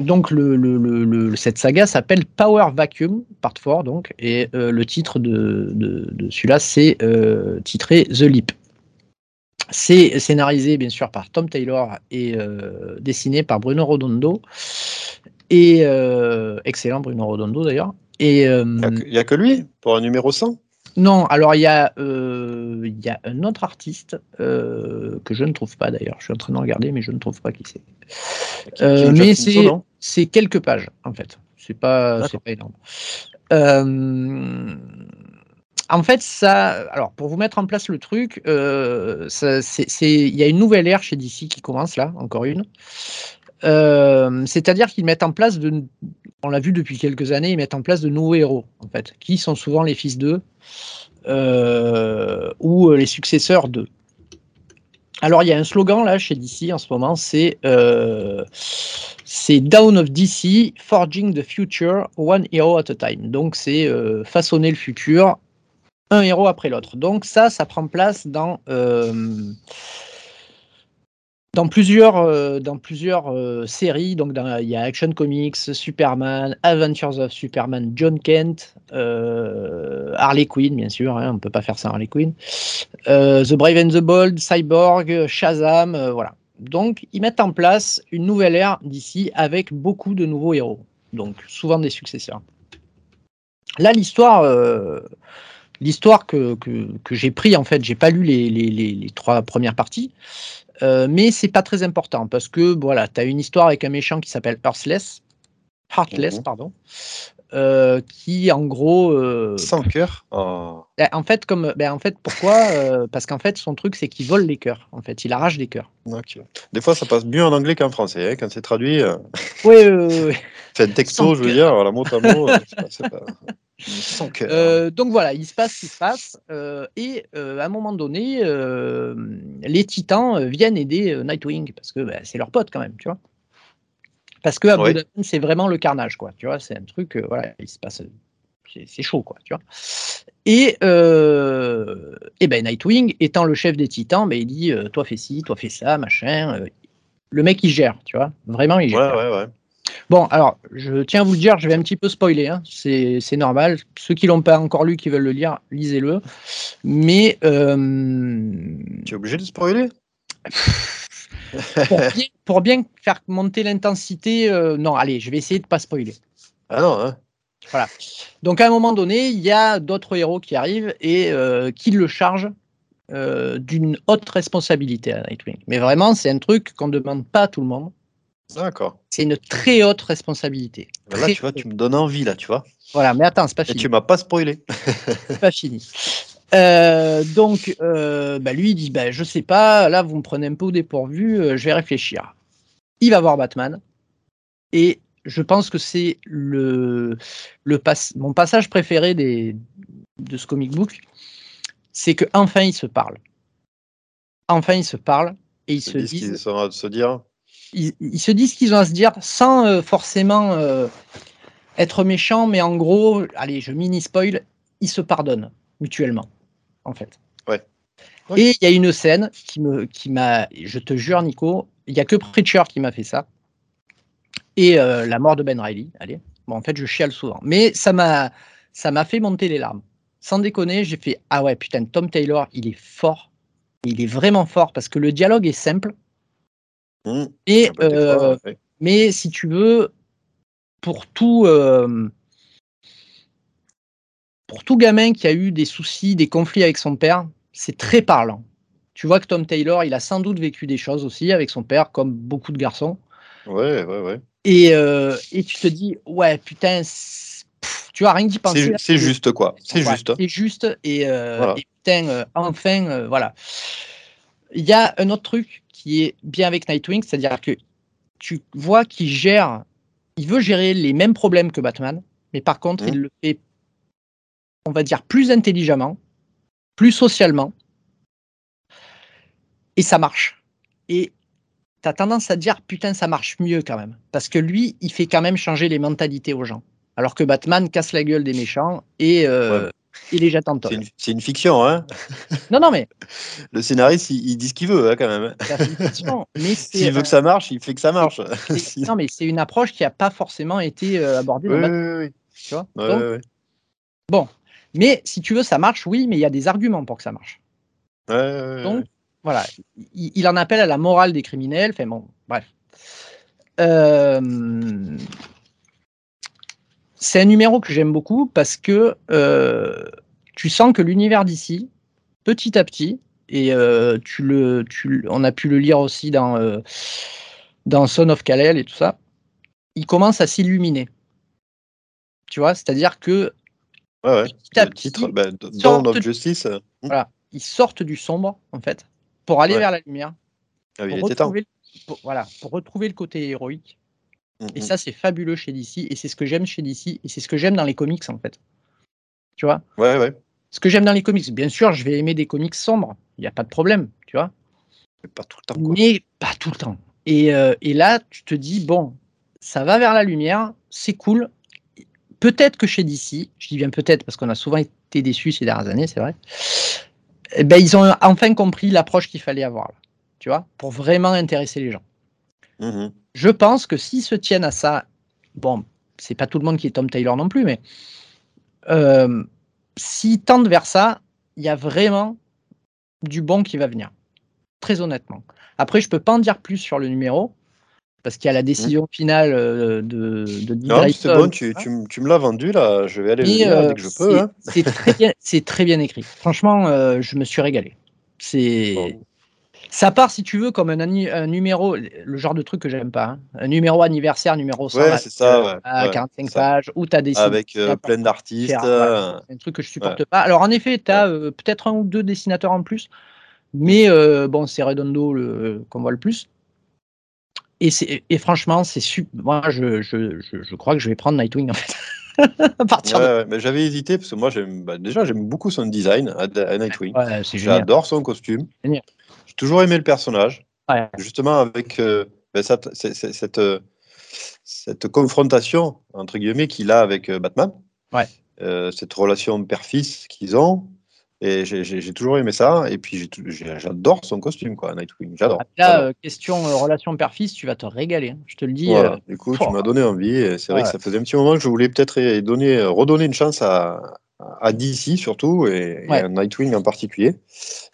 donc le, cette saga s'appelle Power Vacuum Part 4 donc et euh, le titre de, de, celui-là c'est euh, titré The Leap. C'est scénarisé bien sûr par Tom Taylor et dessiné par Bruno Rodondo et excellent Bruno Rodondo d'ailleurs. Et il n'y a, que lui pour un numéro 100 non, alors il y, a, euh, y a un autre artiste euh, que je ne trouve pas d'ailleurs. Je suis en train de regarder, mais je ne trouve pas qui c'est. Euh, mais c'est quelques pages en fait. C'est pas, pas énorme. en fait, ça. Alors, pour vous mettre en place le truc, il y a une nouvelle ère chez DC qui commence là, encore une. C'est-à-dire qu'ils mettent en place de, on l'a vu depuis quelques années, ils mettent en place de nouveaux héros, en fait, qui sont souvent les fils d'eux euh, ou euh, les successeurs d'eux. Alors, il y a un slogan là chez DC en ce moment, c'est euh, Down of DC, Forging the Future, One Hero at a Time. Donc, c'est façonner le futur, un héros après l'autre. Donc, ça, ça prend place dans dans plusieurs, euh, dans plusieurs euh, séries, donc il y a Action Comics, Superman, Adventures of Superman, John Kent, euh, Harley Quinn, bien sûr, hein, on ne peut pas faire ça Harley Quinn, The Brave and the Bold, Cyborg, Shazam, voilà. Donc ils mettent en place une nouvelle ère d'ici avec beaucoup de nouveaux héros, donc souvent des successeurs. Là, l'histoire l'histoire que, que, j'ai pris, en fait, j'ai pas lu les, les, trois premières parties, euh, mais c'est pas très important parce que voilà, tu as une histoire avec un méchant qui s'appelle Heartless, Heartless, mhm. pardon, euh, qui en gros. Euh, Sans cœur oh. ben, En fait, comme, ben, en fait pourquoi Parce qu'en fait, son truc, c'est qu'il vole les cœurs. En fait, il arrache des cœurs. Des fois, ça passe mieux en anglais qu'en français, hein, quand c'est traduit. Oui, oui, oui. C'est un texto, je veux dire, la mot à mot. pas... Euh, donc voilà, il se passe ce qui se passe. Euh, et euh, à un moment donné, les titans viennent aider Nightwing parce que bah, c'est leur pote quand même, tu vois. Parce que c'est vraiment le carnage, quoi. Tu vois, c'est un truc, voilà, il se passe. C'est chaud, quoi, tu vois. Et, et ben Nightwing, étant le chef des titans, ben, il dit Toi fais ci, toi fais ça, machin. le mec, il gère, tu vois. Vraiment, il gère. Ouais, ouais, ouais. Bon, alors, je tiens à vous le dire, je vais un petit peu spoiler, hein. c'est normal. Ceux qui l'ont pas encore lu, qui veulent le lire, lisez-le. Mais. Euh... Tu es obligé de spoiler? pour, bien, faire monter l'intensité, euh, non, allez, je vais essayer de pas spoiler. Ah non, hein Voilà. Donc, à un moment donné, il y a d'autres héros qui arrivent et euh, qui le chargent euh, d'une haute responsabilité à Nightwing. Mais vraiment, c'est un truc qu'on ne demande pas à tout le monde. D'accord. C'est une très haute responsabilité. Là, tu vois, tu me donnes envie, là, tu vois. Voilà, mais attends, c'est pas fini. Et tu m'as pas spoilé. c'est pas fini. Euh, donc, euh, bah, lui, il dit bah, Je sais pas, là, vous me prenez un peu au dépourvu, euh, je vais réfléchir. Il va voir Batman. Et je pense que c'est le, le mon passage préféré des, de ce comic book. C'est qu'enfin, ils se parlent. Enfin, ils se parlent et ils se disent. Ils sont se dire ils, se disent qu'ils ont à se dire sans forcément être méchants, mais en gros, allez, je mini spoil, ils se pardonnent mutuellement, en fait. Ouais. Et il y a une scène qui me, qui m'a, je te jure, Nico, il y a que Preacher qui m'a fait ça. Et euh, la mort de Ben Riley. Allez, bon, en fait, je chiale souvent, mais ça m'a, ça m'a fait monter les larmes. Sans déconner, j'ai fait ah ouais, putain, Tom Taylor, il est fort. Il est vraiment fort parce que le dialogue est simple, Mmh. Et, euh, Mais si tu veux, pour tout, euh, pour tout gamin qui a eu des soucis, des conflits avec son père, c'est très parlant. Tu vois que Tom Taylor, il a sans doute vécu des choses aussi avec son père, comme beaucoup de garçons. Ouais, ouais, ouais. Et, euh, et tu te dis, ouais, putain, tu vois, rien d'y penser. C'est juste, quoi. C'est juste. C'est juste. Et, et putain, enfin, voilà. Il y a un autre truc qui est bien avec Nightwing, c'est-à-dire que tu vois qu'il gère, il veut gérer les mêmes problèmes que Batman, mais par contre, il mmh. le fait, on va dire, plus intelligemment, plus socialement, et ça marche. Et tu as tendance à dire putain, ça marche mieux quand même. Parce que lui, il fait quand même changer les mentalités aux gens. Alors que Batman casse la gueule des méchants et, euh, les jette en C'est une, fiction, hein Non, non, mais. Le scénariste, il, dit ce qu'il veut, hein, quand même. S'il veut que ça marche, il fait que ça marche. non, mais c'est une approche qui n'a pas forcément été euh, abordée dans oui, oui, Tu vois Bon. Mais si tu veux, ça marche, oui, mais il y a des arguments pour que ça marche. Donc, voilà. Il, en appelle à la morale des criminels. Enfin, bon, bref. Euh, c'est un numéro que j'aime beaucoup parce que euh, tu sens que l'univers d'ici, petit à petit, et euh, tu le, tu, on a pu le lire aussi dans, euh, dans Son of Kalel et tout ça, il commence à s'illuminer. Tu vois, c'est-à-dire que ouais, ouais. titre, bah, Dawn of Justice. Voilà, ils sortent du sombre en fait pour aller vers la lumière. Ah, il était temps. voilà, pour retrouver le côté héroïque et mmh ça, c'est fabuleux chez DC, et c'est ce que j'aime chez DC, et c'est ce que j'aime dans les comics, en fait. Tu vois? Ouais, ouais. Ce que j'aime dans les comics, bien sûr, je vais aimer des comics sombres, il n'y a pas de problème, tu vois Mais pas tout le temps. Mais pas tout le temps. Et, euh, et, là, tu te dis, bon, ça va vers la lumière, c'est cool. Peut-être que chez DC, je dis bien peut-être parce qu'on a souvent été déçus ces dernières années, c'est vrai, eh ben, ils ont enfin compris l'approche qu'il fallait avoir, tu vois, pour vraiment intéresser les gens. Mmh je pense que s'ils se tiennent à ça, bon, c'est pas tout le monde qui est Tom Taylor non plus, mais euh, s'ils tendent vers ça, il y a vraiment du bon qui va venir. Très honnêtement. Après, je peux pas en dire plus sur le numéro, parce qu'il y a la décision finale euh, de, de Non, c'est bon, tu, tu, me l'as vendu là, je vais aller le lire dès que je peux. Hein. C'est très, bien, très bien écrit. Franchement, euh, je me suis régalé. C'est. Ça part, si tu veux, comme un, numéro, le genre de truc que j'aime pas, hein. un numéro anniversaire, numéro 100, ouais, c'est ça, à 45 pages, où tu as des Avec euh, plein d'artistes. Euh, un truc que je supporte pas. Alors, en effet, tu as euh, peut-être un ou deux dessinateurs en plus, mais bon, c'est Redondo qu'on voit le plus. Et, et franchement, c'est super. Moi, je, je, je, crois que je vais prendre Nightwing en fait. à partir ouais, mais j'avais hésité parce que moi, bah, déjà, j'aime beaucoup son design à, Nightwing. J'adore son costume. J'ai toujours aimé le personnage. Justement, avec euh, ben, cette, cette, euh, cette, confrontation, entre guillemets, qu'il a avec euh, Batman. Ouais. cette relation père-fils qu'ils ont. Et j'ai toujours aimé ça. Et puis j'adore son costume, quoi, Nightwing. J'adore. Là, question relation père-fils, tu vas te régaler. Hein. Je te le dis. Voilà. du coup, tu m'as donné envie. C'est vrai que ça faisait un petit moment que je voulais peut-être donner, redonner une chance à, à DC surtout et, à Nightwing en particulier.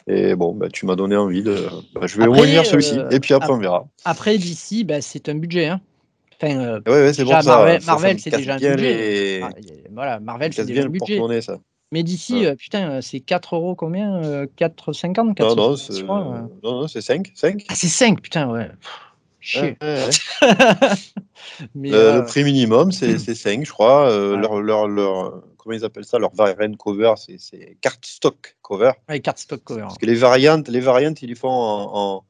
Et bon, bah, tu m'as donné envie de. Bah, je vais au moins lire celui-ci euh, et puis après on verra. Après DC, bah, c'est un budget. Hein. Enfin, euh, ouais, c'est bon ça. Marvel, c'est déjà un budget. Ah, voilà, Marvel, c'est déjà un budget. Ça. Mais d'ici, euh, putain, c'est 4 euros combien 4,50 Non, non, c'est non, non, 5, 5. Ah, c'est 5, putain, ouais. Chier. Mais, le, prix minimum, c'est 5, je crois. leur, leur, leur, comment ils appellent ça, leur variant cover, c'est carte stock cover. Oui, carte stock cover. Parce que les variantes, les variantes, ils les font en,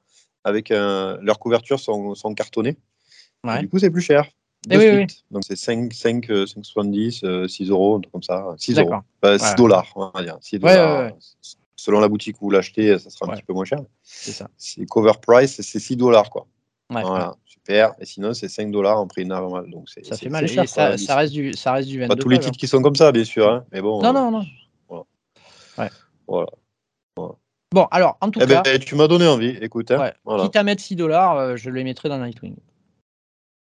avec un, leurs couvertures sont, sont cartonnées. Du coup, c'est plus cher. Eh oui, oui. Donc c'est 5, 5, 5,70, 6 euros, comme ça. 6 euros. 6 dollars, on va dire. 6 dollars. Selon la boutique où vous l'achetez, ça sera un petit peu moins cher. C'est ça. C'est cover price, c'est 6 dollars, quoi. voilà, super. Et sinon, c'est 5 dollars en prix normal. Donc ça fait mal. Cher, ça, ça, reste du, ça reste du 22 Pas tous les titres qui sont comme ça, bien sûr. Hein. Mais bon, non, non, non. Voilà. Ouais. voilà. Bon, alors, en tout eh cas. Ben, tu m'as donné envie. Écoute, hein, voilà. quitte à mettre 6 dollars, euh, je les mettrai dans Nightwing.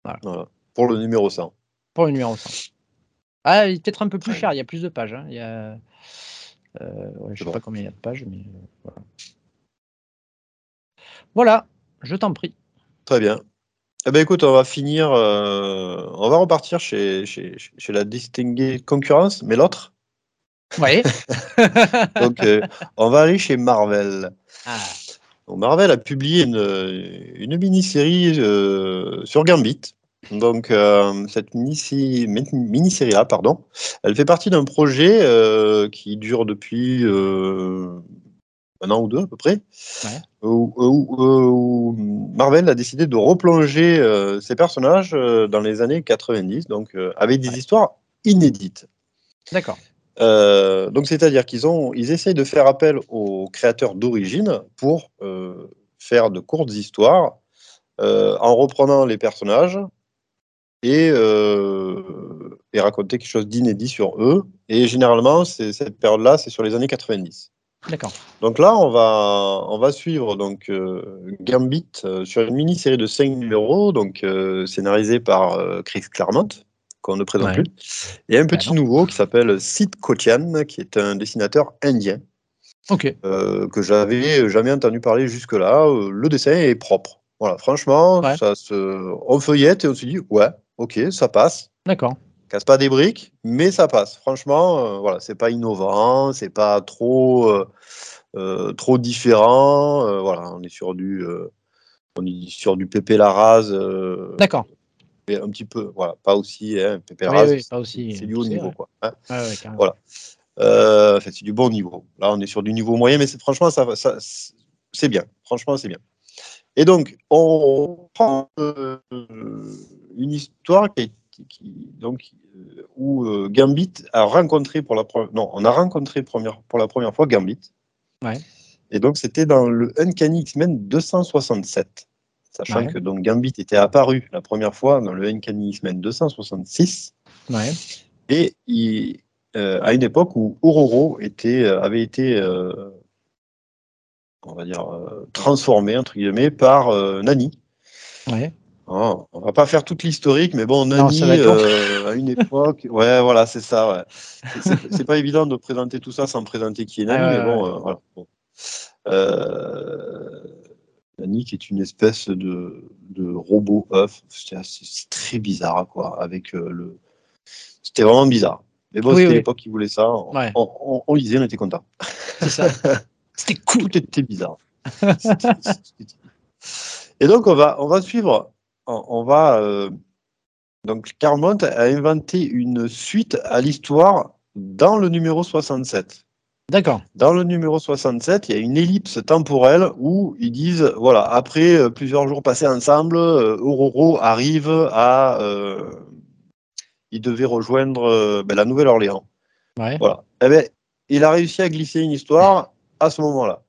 Voilà. Pour le numéro 100. Pour le numéro 100. Ah, il est peut-être un peu plus cher. Il y a plus de pages. Hein. Il y a. Euh, ouais, je sais pas combien il y a de pages, mais voilà. Voilà, je t'en prie. Très bien. Eh ben écoute, on va finir, euh, on va repartir chez, chez, chez la distinguée concurrence, mais l'autre. Oui. Donc, euh, on va aller chez Marvel. Ah. Marvel a publié une, une mini-série sur Gambit. Donc, cette mini-série mini pardon, elle fait partie d'un projet qui dure depuis un an ou deux à peu près, où, Marvel a décidé de replonger euh, ses personnages euh, dans les années 90, donc euh, avec des histoires inédites. D'accord. donc c'est-à-dire qu'ils ont, ils essayent de faire appel aux créateurs d'origine pour faire de courtes histoires en reprenant les personnages et, et raconter quelque chose d'inédit sur eux. Et généralement, cette période-là, c'est sur les années 90. D'accord. Donc là, on va, on va suivre donc Gambit sur une mini-série de 5 numéros, donc scénarisé par Chris Claremont qu'on ne présente plus. Et un petit nouveau qui s'appelle Sid Kotian, qui est un dessinateur indien. Ok. Euh, que j'avais jamais entendu parler jusque-là. Euh, le dessin est propre. Voilà, franchement, ça se... on feuillette et on se dit, ouais, ok, ça passe. D'accord. Casse pas des briques, mais ça passe. Franchement, euh, voilà, c'est pas innovant, c'est pas trop, trop différent. voilà, on est sur du, on est sur du Pépé Larraz. D'accord un petit peu, voilà, pas aussi, hein, aussi. C'est du haut niveau, quoi. Hein. voilà. Euh, c'est du bon niveau. Là, on est sur du niveau moyen, mais franchement, ça, ça c'est bien. Franchement, c'est bien. Et donc, on prend euh, une histoire qui, donc, euh, où Gambit a rencontré pour la première, non, on a rencontré première, pour la première fois Gambit. Ouais. Et donc, c'était dans le Uncanny X-Men 267 sachant que donc Gambit était apparu la première fois dans le Uncanny X-Men 266. Ouais. Et il, euh, à une époque où Auroro était, euh, avait été, euh, on va dire, transformé entre guillemets par Nani. Ouais. Oh, on va pas faire toute l'historique, mais bon, Nani, à une époque, ouais, voilà, c'est ça. Ouais. C'est pas évident de présenter tout ça sans présenter qui est Nani, mais bon, voilà. Bon. Nani qui est une espèce de, robot œuf. C'est très bizarre, quoi. Avec le, c'était vraiment bizarre. Mais bon, c'était l'époque qui voulait ça. On, lisait, on était content. C'est ça. C'était cool. Tout était bizarre. Et donc, on va, on va suivre. On, va. Euh, donc, Carmont a inventé une suite à l'histoire dans le numéro 67. D'accord. Dans le numéro 67, il y a une ellipse temporelle où ils disent voilà, après euh, plusieurs jours passés ensemble, euh, Auroro arrive à. Euh, il devait rejoindre ben, la Nouvelle-Orléans. Voilà. Eh ben, il a réussi à glisser une histoire à ce moment-là.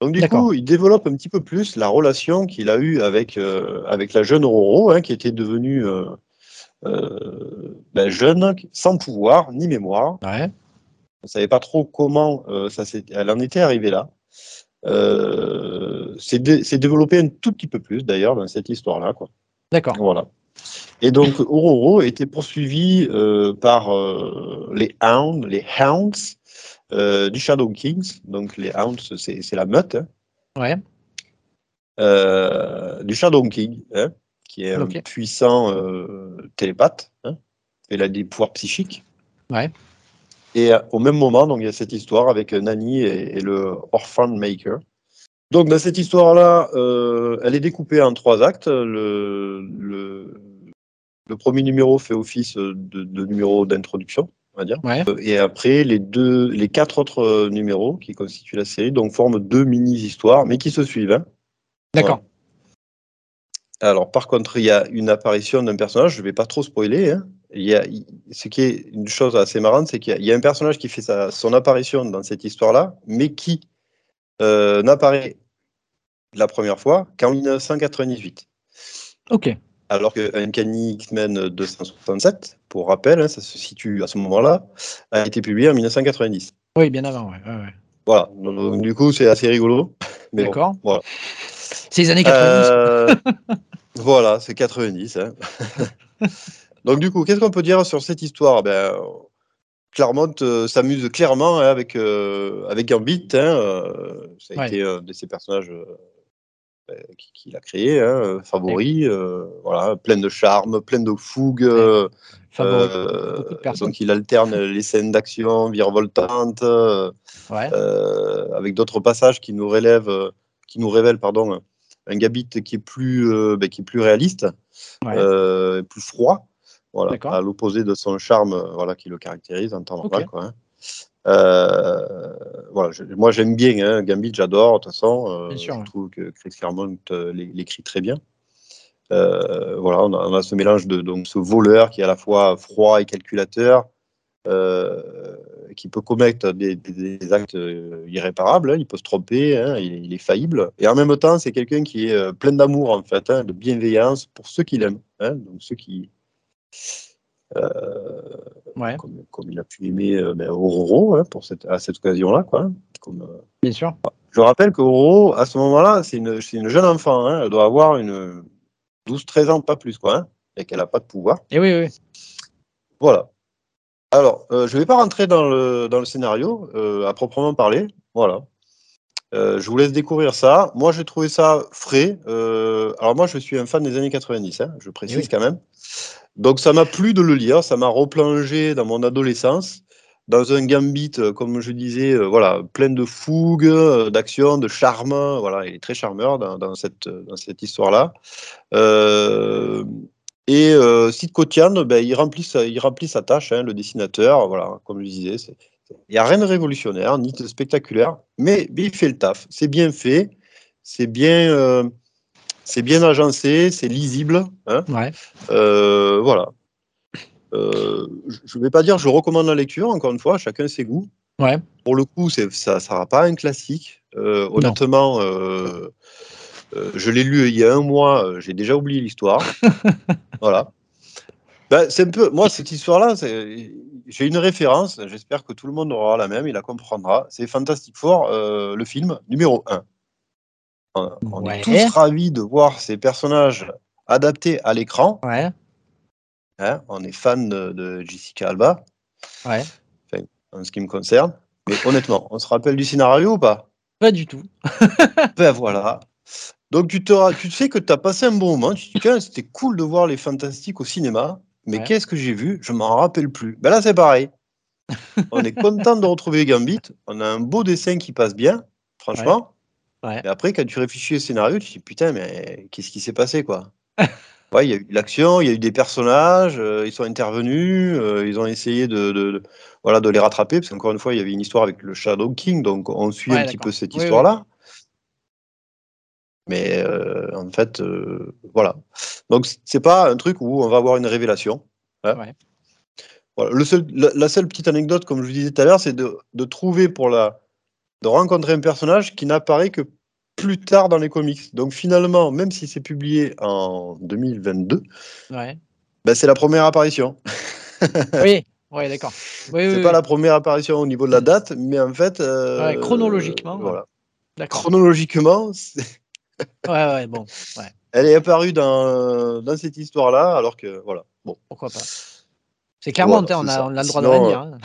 Donc du coup, il développe un petit peu plus la relation qu'il a eue avec, avec la jeune Auroro, hein, qui était devenue ben, jeune, sans pouvoir ni mémoire. Ouais. On ne savait pas trop comment euh, ça elle en était arrivée là. Euh, c'est développé un tout petit peu plus d'ailleurs dans cette histoire-là. D'accord. Voilà. Et donc Aurora était poursuivi euh, par les Hounds, les Hounds du Shadow Kings. Donc les Hounds, c'est la meute. Hein. Ouais. du Shadow King, hein, qui est un puissant télépathe. Hein. Il a des pouvoirs psychiques. Ouais. Et euh, au même moment, donc, il y a cette histoire avec euh, Nani et, le Orphan Maker. Donc, dans cette histoire-là, euh, elle est découpée en trois actes. Le, le, premier numéro fait office de, numéro d'introduction, on va dire. Et après, les, deux, les quatre autres numéros qui constituent la série donc, forment deux mini-histoires, mais qui se suivent. Hein. D'accord. Alors, par contre, il y a une apparition d'un personnage, je ne vais pas trop spoiler, hein, il y a, ce qui est une chose assez marrante, c'est qu'il y, a un personnage qui fait sa, son apparition dans cette histoire-là, mais qui euh, n'apparaît la première fois qu'en 1998. Ok. Alors qu'un Uncanny X-Men 267, pour rappel, hein, ça se situe à ce moment-là, a été publié en 1990. Oui, bien avant, ouais. Voilà, donc, du coup, c'est assez rigolo. D'accord. voilà. C'est les années 90. Euh, voilà, c'est 90. Hein. Donc du coup, qu'est-ce qu'on peut dire sur cette histoire? Ben, Claremont euh, s'amuse clairement hein, avec, euh, avec Gambit. Ça a été un de ses personnages qu'il a créé, hein, favori, voilà, plein de charme, plein de fougue. donc il alterne les scènes d'action virevoltantes avec d'autres passages qui nous relèvent, qui nous révèlent pardon, un Gambit qui est plus, ben, qui est plus réaliste, plus froid. Voilà, à l'opposé de son charme euh, voilà, qui le caractérise en temps normal. Quoi, hein. Euh, voilà, moi j'aime bien hein, Gambit, j'adore de toute façon. Euh, je trouve que Chris Claremont l'écrit très bien. voilà, on a, ce mélange de donc ce voleur qui est à la fois froid et calculateur, qui peut commettre des, actes irréparables. Hein. il peut se tromper, hein, il, est faillible. Et en même temps, c'est quelqu'un qui est plein d'amour, en fait, de bienveillance pour ceux qu'il aime. donc ceux qui. Comme, il a pu aimer ben, Aurora pour cette, à cette occasion-là. Quoi, Bien sûr. Je rappelle qu'Aurora, à ce moment-là, c'est une, une, jeune enfant. elle doit avoir une 12-13 ans, pas plus. Quoi, et qu'elle n'a pas de pouvoir. Et oui, oui. Voilà. Alors, euh, je ne vais pas rentrer dans le, dans le scénario euh, à proprement parler. Voilà. Euh, je vous laisse découvrir ça. Moi, j'ai trouvé ça frais. alors, moi, je suis un fan des années 90, hein, je précise quand même. Donc, ça m'a plu de le lire. Ça m'a replongé dans mon adolescence, dans un gambit, comme je disais, voilà, plein de fougue, d'action, de charme. Voilà, il est très charmeur dans, cette, dans cette histoire-là. Et euh, Sid Kotian, ben, il, remplit sa, il remplit sa tâche, hein, le dessinateur. Voilà, comme je disais, il n'y a rien de révolutionnaire ni de spectaculaire, mais, il fait le taf. C'est bien fait, c'est bien, euh, c'est bien agencé, c'est lisible. Hein. Euh, voilà. Euh, je ne vais pas dire je recommande la lecture, encore une fois, chacun ses goûts. Ouais. Pour le coup, ça ne sera pas un classique. honnêtement, euh, je l'ai lu il y a un mois, j'ai déjà oublié l'histoire. voilà. Ben, c'est un peu, moi, cette histoire-là, j'ai une référence, j'espère que tout le monde aura la même, il la comprendra. C'est Fantastic Four, le film numéro 1. On, est tous ravis de voir ces personnages adaptés à l'écran. Ouais. Hein, on est fan de, Jessica Alba. Ouais. en ce qui me concerne. Mais honnêtement, on se rappelle du scénario ou pas? Pas du tout. ben voilà. Donc tu te, tu sais que tu as passé un bon moment, tu te dis c'était cool de voir les fantastiques au cinéma, mais qu'est-ce que j'ai vu? Je m'en rappelle plus. Ben là c'est pareil. on est content de retrouver Gambit, on a un beau dessin qui passe bien, franchement. Ouais. Et après quand tu réfléchis au scénario, tu te dis putain mais qu'est-ce qui s'est passé quoi? Ouais, il y a eu l'action, il y a eu des personnages, euh, ils sont intervenus, euh, ils ont essayé de, voilà, de les rattraper, parce qu'encore une fois, il y avait une histoire avec le Shadow King, donc on suit un petit peu cette histoire-là. Mais euh, en fait, voilà. Donc, c'est pas un truc où on va avoir une révélation. Hein. Voilà. Le seul, la, seule petite anecdote, comme je vous disais tout à l'heure, c'est de, de, trouver pour la. De rencontrer un personnage qui n'apparaît que plus tard dans les comics. Donc, finalement, même si c'est publié en 2022, ouais. ben, c'est la première apparition. oui. Oui, d'accord. Oui, c'est pas la première apparition au niveau de la date, mais en fait. Euh, chronologiquement. voilà. Chronologiquement, ouais, ouais, bon. Ouais. Elle est apparue dans, dans cette histoire-là, alors que voilà. Bon. Pourquoi pas C'est Clermont, hein, on, a, on, a, le droit de rien dire. Hein.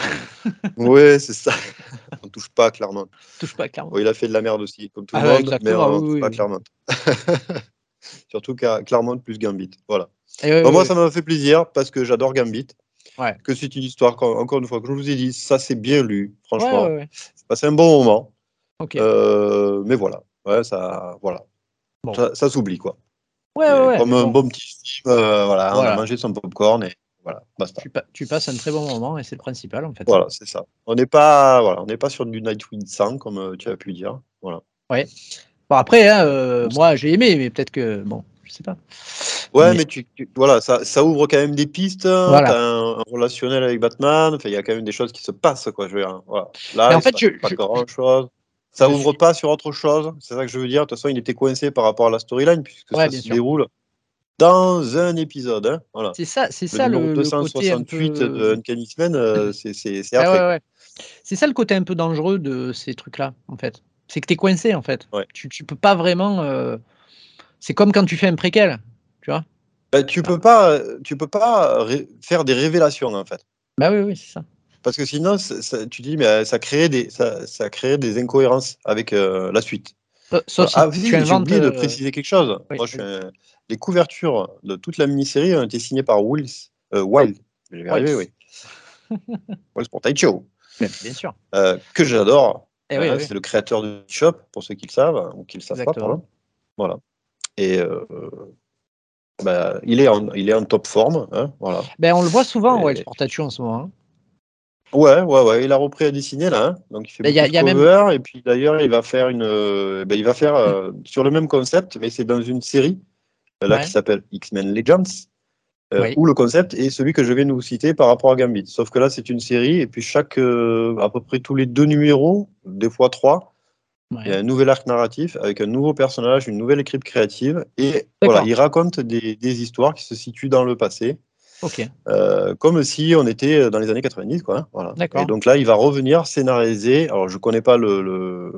oui, c'est ça. On touche pas à Clermont. touche pas à Clermont. Il a fait de la merde aussi, comme tout le ah monde, mais on touche pas à Clermont. Surtout qu'à Clermont plus Gambit. Voilà. moi, ça m'a fait plaisir parce que j'adore Gambit. Ouais. Que c'est une histoire, encore une fois, que je vous ai dit, ça c'est bien lu, franchement. C'est passé un bon moment. Ok. Euh, mais voilà. Ouais, ça, voilà. Ça, s'oublie, quoi. Ouais, ouais, Comme un bon petit film, euh, voilà, on a mangé son popcorn et voilà, basta. Tu, passes un très bon moment et c'est le principal, en fait. Voilà, c'est ça. On n'est pas, voilà, on n'est pas sur du Nightwing 100, comme euh, tu as pu dire. Voilà. Ouais. Bon, après, hein, euh, moi, j'ai aimé, mais peut-être que, bon, je sais pas. Ouais, mais, tu, voilà, ça, ça, ouvre quand même des pistes. Voilà. un, un, relationnel avec Batman. Il y a quand même des choses qui se passent, quoi. Je veux dire, voilà. Là, en fait, je, pas grand chose. Ça ouvre pas sur autre chose, c'est ça que je veux dire. De toute façon, il était coincé par rapport à la storyline, puisque ça se déroule dans un épisode. Hein. Voilà. C'est ça, c'est ça le, 268 peu... de Uncanny X-Men, euh, c'est. Ouais, ouais, c'est ça le côté un peu dangereux de ces trucs-là, en fait. C'est que tu es coincé, en fait. Tu, tu peux pas vraiment. Euh... C'est comme quand tu fais un préquel, tu vois. Bah, tu peux pas, tu peux pas faire des révélations, en fait. Bah oui, oui, c'est ça. Parce que sinon, tu dis, mais ça crée des, ça, ça crée des incohérences avec euh, la suite. Euh, sauf ah, si tu inventes, oublié de préciser quelque chose. Moi, je, les couvertures de toute la mini-série ont été signées par Wills, Wild. Vais arriver, oui. Wills pour Taicho. Bien sûr. que j'adore. Eh oui, c'est le créateur du shop, pour ceux qui le savent, ou qui le savent pas, pardon. Voilà. Et bah, il, est en, il est en top forme. Hein, voilà. Ben, on le voit souvent, et... ouais, pour Taicho en ce moment. Hein. Ouais, ouais, ouais, il a repris à dessiner là, hein. donc il fait beaucoup de cover, et puis d'ailleurs il va faire une, euh, ben, il va faire euh, sur le même concept, mais c'est dans une série là qui s'appelle X-Men Legends, Ou le concept est celui que je vais nous citer par rapport à Gambit. Sauf que là, c'est une série, et puis chaque, à peu près tous les deux numéros, des fois trois, il y a un nouvel arc narratif avec un nouveau personnage, une nouvelle équipe créative, et voilà, il raconte des, des, histoires qui se situent dans le passé. Euh, comme si on était dans les années 90, quoi. Hein, voilà. Et donc là, il va revenir scénariser. Alors, je connais pas le,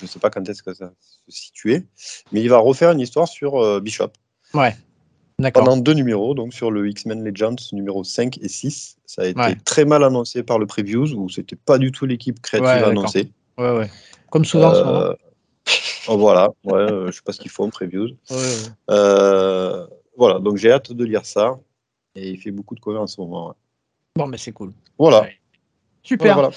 je sais pas quand est-ce que ça se situait, mais il va refaire une histoire sur euh, Bishop. Ouais. Pendant deux numéros, donc sur le X-Men Legends numéro 5 et 6. Ça a été très mal annoncé par le Previews, où c'était pas du tout l'équipe créative annoncée. Ouais, ouais. Comme souvent. Euh, oh, voilà, ouais, je sais pas ce qu'il faut en Previews. voilà, donc j'ai hâte de lire ça. Et il fait beaucoup de covers en ce moment. Bon, mais c'est cool. Voilà. Super.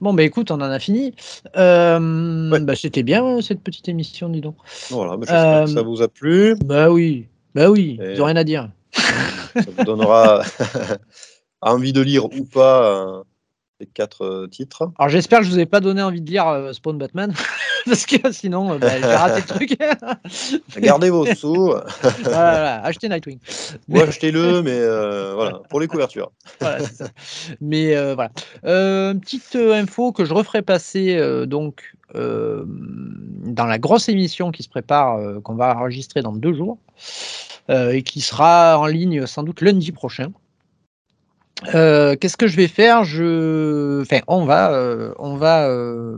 Bon, bah écoute, on en a fini. Euh, bah, C'était bien cette petite émission, dis donc. Voilà, bah, j'espère que ça euh, vous a plu. Bah oui, bah oui, ils n'ont rien à dire. ça vous donnera envie de lire ou pas euh, les quatre euh, titres. Alors j'espère que je vous ai pas donné envie de lire euh, Spawn Batman, parce que sinon euh, bah, j'ai raté le truc. Gardez vos sous. voilà, achetez Nightwing. Ou achetez-le, mais voilà, pour les couvertures. Mais voilà. petite info que je referai passer donc dans la grosse émission qui se prépare, qu'on va enregistrer dans deux jours, et qui sera en ligne sans doute lundi prochain. Euh, qu'est-ce que je vais faire? Je, on va, euh, on va. Euh,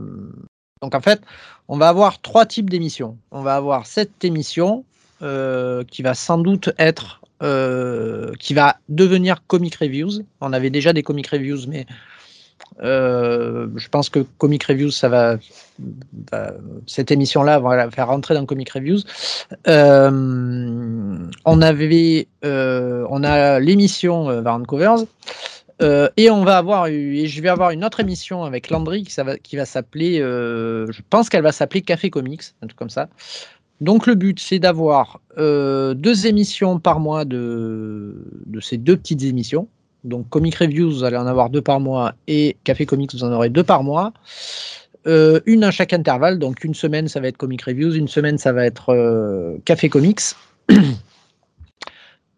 donc en fait, on va avoir trois types d'émissions. On va avoir cette émission qui va sans doute être, qui va devenir comic reviews. On avait déjà des comic reviews, mais euh, je pense que Comic Reviews, ça va, cette émission-là va la faire rentrer dans Comic Reviews. Euh, on avait, euh, on a l'émission Variant Covers. et on va avoir, et je vais avoir une autre émission avec Landry qui, va, s'appeler, je pense qu'elle va s'appeler Café Comics, un truc comme ça. Donc le but, c'est d'avoir deux émissions par mois de ces deux petites émissions. Donc Comic Reviews, vous allez en avoir deux par mois et Café Comics, vous en aurez deux par mois. Euh, une à chaque intervalle, donc une semaine ça va être Comic Reviews, une semaine ça va être euh, Café Comics.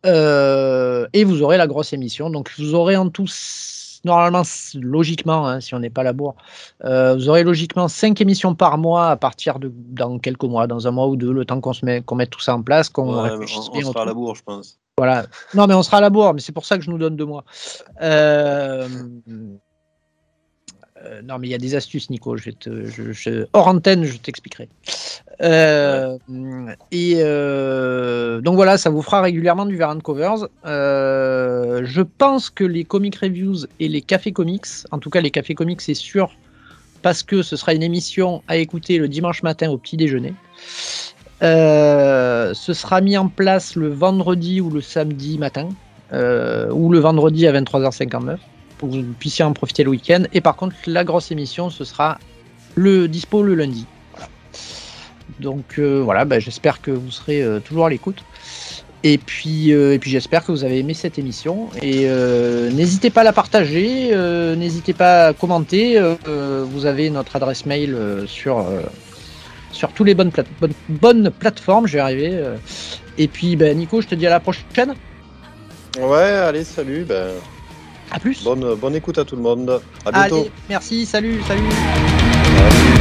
Euh, et vous aurez la grosse émission. Donc vous aurez en tout, normalement, logiquement, hein, si on n'est pas à la bourre, vous aurez logiquement cinq émissions par mois à partir de dans quelques mois, dans un mois ou deux, le temps qu'on se met, qu'on mette tout ça en place, qu'on réfléchisse on, on à la bourre, je pense. Voilà. Non, mais on sera à la bourre, mais c'est pour ça que je nous donne deux mois. Euh, euh, non, mais il y a des astuces, Nico. Je te, Hors antenne, je t'expliquerai. Euh, et donc voilà, ça vous fera régulièrement du Variant Covers. je pense que les comic reviews et les cafés comics, en tout cas les cafés comics, c'est sûr, parce que ce sera une émission à écouter le dimanche matin au petit déjeuner. Euh, ce sera mis en place le vendredi ou le samedi matin, euh, ou le vendredi à 23h59, pour que vous puissiez en profiter le week-end. Et par contre, la grosse émission, ce sera le dispo le lundi. Donc euh, voilà, bah, j'espère que vous serez toujours à l'écoute. Et puis, et puis j'espère que vous avez aimé cette émission. Et n'hésitez pas à la partager, n'hésitez pas à commenter. vous avez notre adresse mail sur sur toutes les bonnes, bonnes, plateformes. Je vais arriver. Euh. Et puis, ben, Nico, je te dis à la prochaine. Ouais, allez, salut. Ben, à plus. Bonne, bonne écoute à tout le monde. À bientôt. merci, salut. salut.